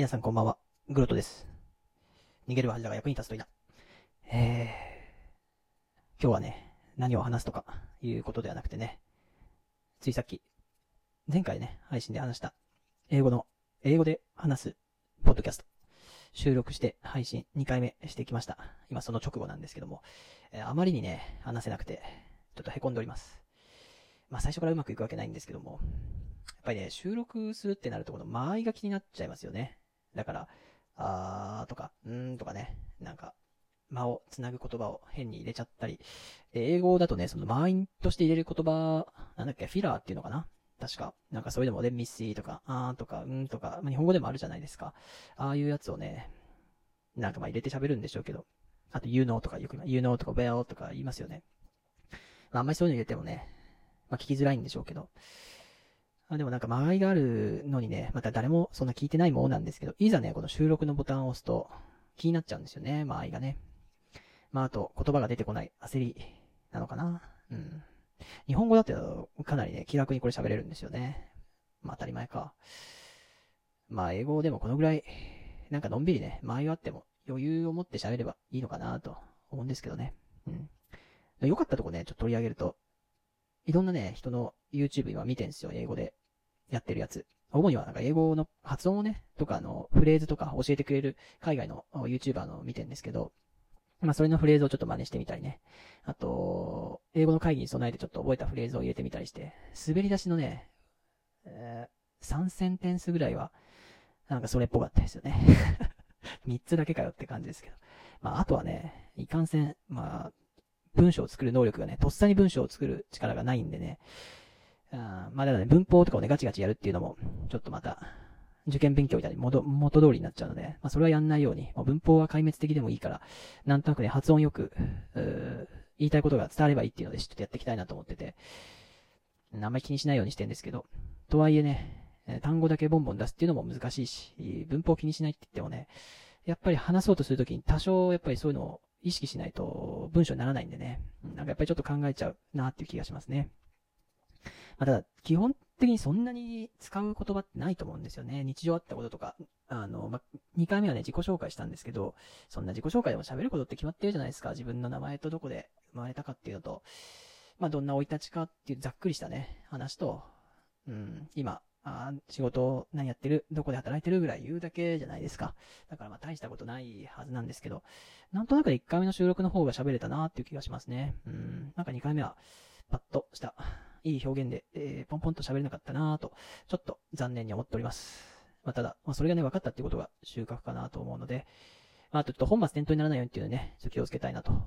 皆さんこんばんは。グロトです。逃げる恥だが役に立つといいな。えー、今日はね、何を話すとかいうことではなくてね、ついさっき、前回ね、配信で話した、英語の、英語で話す、ポッドキャスト、収録して配信2回目してきました。今その直後なんですけども、えーあまりにね、話せなくて、ちょっと凹んでおります。まあ最初からうまくいくわけないんですけども、やっぱりね、収録するってなるとこの間合いが気になっちゃいますよね。だから、あーとか、うーんとかね、なんか、間をつなぐ言葉を変に入れちゃったり、英語だとね、その間合いとして入れる言葉、なんだっけ、フィラーっていうのかな確か。なんかそういうのもね、ミッシーとか、あーとか、うんとか、ま、日本語でもあるじゃないですか。ああいうやつをね、なんかまあ入れて喋るんでしょうけど、あと you know とかよく言います you know とか well とか言いますよね。まああんまりそういうの入れてもね、まあ聞きづらいんでしょうけど、あでもなんか間合いがあるのにね、また誰もそんな聞いてないものなんですけど、いざね、この収録のボタンを押すと気になっちゃうんですよね、間合いがね。まああと言葉が出てこない焦りなのかな。うん。日本語だってかなりね、気楽にこれ喋れるんですよね。まあ当たり前か。まあ英語でもこのぐらい、なんかのんびりね、間合いがあっても余裕を持って喋ればいいのかなと思うんですけどね。うん。良かったとこね、ちょっと取り上げると、いろんなね、人の YouTube 今見てんすよ、英語でやってるやつ。主にはなんか英語の発音をね、とかあのフレーズとか教えてくれる海外の YouTuber の見てんですけど、まあそれのフレーズをちょっと真似してみたりね。あと、英語の会議に備えてちょっと覚えたフレーズを入れてみたりして、滑り出しのね、えー、3センテンスぐらいは、なんかそれっぽかったですよね。3つだけかよって感じですけど。まああとはね、いかんせん、まあ、文章を作る能力がね、とっさに文章を作る力がないんでね。あまあだね、文法とかをね、ガチガチやるっていうのも、ちょっとまた、受験勉強みたいに元、元通りになっちゃうので、まあそれはやんないように、もう文法は壊滅的でもいいから、なんとなくね、発音よく、言いたいことが伝わればいいっていうので、ちょっとやっていきたいなと思ってて、あんまり気にしないようにしてんですけど、とはいえね、単語だけボンボン出すっていうのも難しいし、文法気にしないって言ってもね、やっぱり話そうとするときに多少やっぱりそういうのを意識しないと文章にならないんでね。なんかやっぱりちょっと考えちゃうなっていう気がしますね。まあ、ただ、基本的にそんなに使う言葉ってないと思うんですよね。日常あったこととか。あの、まあ、2回目はね、自己紹介したんですけど、そんな自己紹介でも喋ることって決まってるじゃないですか。自分の名前とどこで生まれたかっていうのと、まあ、どんな生い立ちかっていうざっくりしたね、話と、うん、今、あ仕事何やってるどこで働いてるぐらい言うだけじゃないですか。だからま大したことないはずなんですけど、なんとなく1回目の収録の方が喋れたなっていう気がしますね。うん。なんか2回目は、パッとした、いい表現で、えー、ポンポンと喋れなかったなと、ちょっと残念に思っております。まあただ、まあそれがね、分かったっていうことが収穫かなと思うので、まあちょっと本末転倒にならないようにっていうのね、ちょっと気をつけたいなと。ま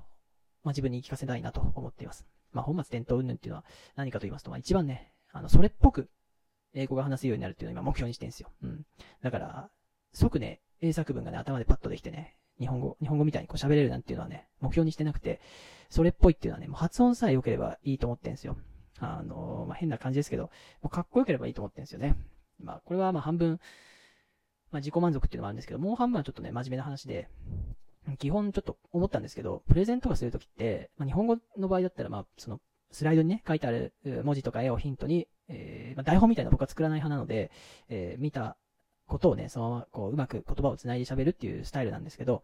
あ自分に言い聞かせたいなと思っています。まあ本末転倒云々っていうのは何かと言いますと、まあ一番ね、あの、それっぽく英語が話せるようになるっていうのを今目標にしてるんですよ。うん。だから、即ね、英作文がね、頭でパッとできてね、日本語、日本語みたいにこう喋れるなんていうのはね、目標にしてなくて、それっぽいっていうのはね、もう発音さえ良ければいいと思ってるんですよ。あの、まあ、変な感じですけど、かっこよければいいと思ってるんですよね。まあ、これはまあ半分、まあ自己満足っていうのもあるんですけど、もう半分はちょっとね、真面目な話で、基本ちょっと思ったんですけど、プレゼントがするときって、まあ、日本語の場合だったら、まあ、その、スライドにね、書いてある文字とか絵をヒントに、えーまあ、台本みたいな僕は作らない派なので、えー見たことをね、そのままこう、うまく言葉を繋いで喋るっていうスタイルなんですけど、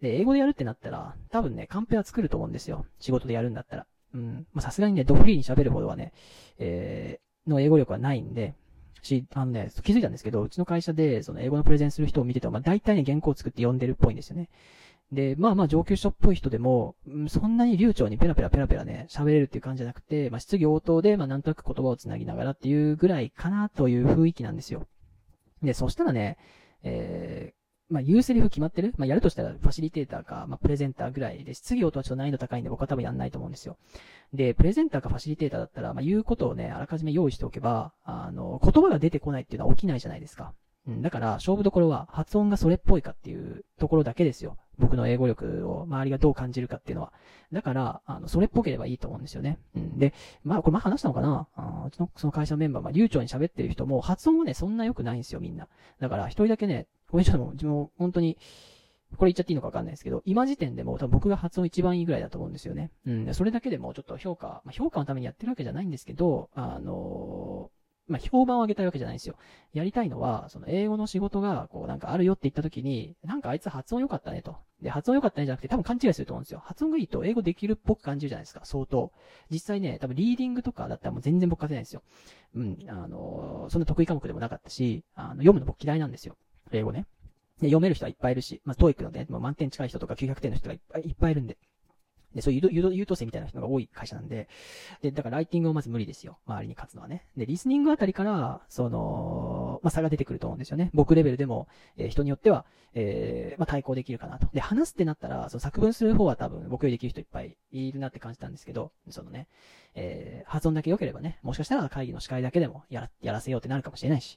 で、英語でやるってなったら、多分ね、カンペは作ると思うんですよ。仕事でやるんだったら。うん。ま、さすがにね、ドフリーに喋るほどはね、えーの英語力はないんで、し、あのね、気づいたんですけど、うちの会社で、その英語のプレゼンする人を見てても、まあ、大体ね、原稿を作って読んでるっぽいんですよね。で、まあまあ上級者っぽい人でも、うんそんなに流暢にペラペラペラペラね、喋れるっていう感じじゃなくて、まあ質疑応答で、まあなんとなく言葉を繋ぎながらっていうぐらいかなという雰囲気なんですよ。で、そしたらね、えー、まあ言うセリフ決まってる？まあやるとしたらファシリテーターか、まあプレゼンターぐらいで、質疑応答はちょっと難易度高いんで僕は多分やんないと思うんですよ。で、プレゼンターかファシリテーターだったら、まあ言うことをね、あらかじめ用意しておけば、あの、言葉が出てこないっていうのは起きないじゃないですか。うん、だから、勝負どころは発音がそれっぽいかっていうところだけですよ。僕の英語力を周りがどう感じるかっていうのは。だから、あの、それっぽければいいと思うんですよね。うん。で、まあ、これ前話したのかな？あうちのその会社のメンバー、まあ、流暢に喋ってる人も、発音はね、そんな良くないんですよ、みんな。だから、一人だけね、これちょっともう、自分本当に、これ言っちゃっていいのかわかんないですけど、今時点でも多分僕が発音一番いいぐらいだと思うんですよね。うん。それだけでもちょっと評価、まあ、評価のためにやってるわけじゃないんですけど、あのまあ、評判を上げたいわけじゃないんですよ。やりたいのは、その英語の仕事が、こうなんかあるよって言った時に、なんかあいつ発音良かったねと。で、発音良かったねじゃなくて多分勘違いすると思うんですよ。発音がいいと英語できるっぽく感じるじゃないですか、相当。実際ね、多分リーディングとかだったらもう全然僕勝てないんですよ。うん、あのー、そんな得意科目でもなかったし、あの、読むの僕嫌いなんですよ。英語ね。読める人はいっぱいいるし、まあ、 TOEIC のね、もう満点近い人とか900点の人がいっぱいいっぱいいるんで。で、そういう優等生みたいな人が多い会社なんで、で、だからライティングをまず無理ですよ。周りに勝つのはね。で、リスニングあたりから、その、まあ、差が出てくると思うんですよね。僕レベルでも、えー、人によっては、えー、まあ、対抗できるかなと。で、話すってなったら、その作文する方は多分僕よりできる人いっぱいいるなって感じたんですけど、そのね、えー、発音だけ良ければね、もしかしたら会議の司会だけでもやら、やらせようってなるかもしれないし、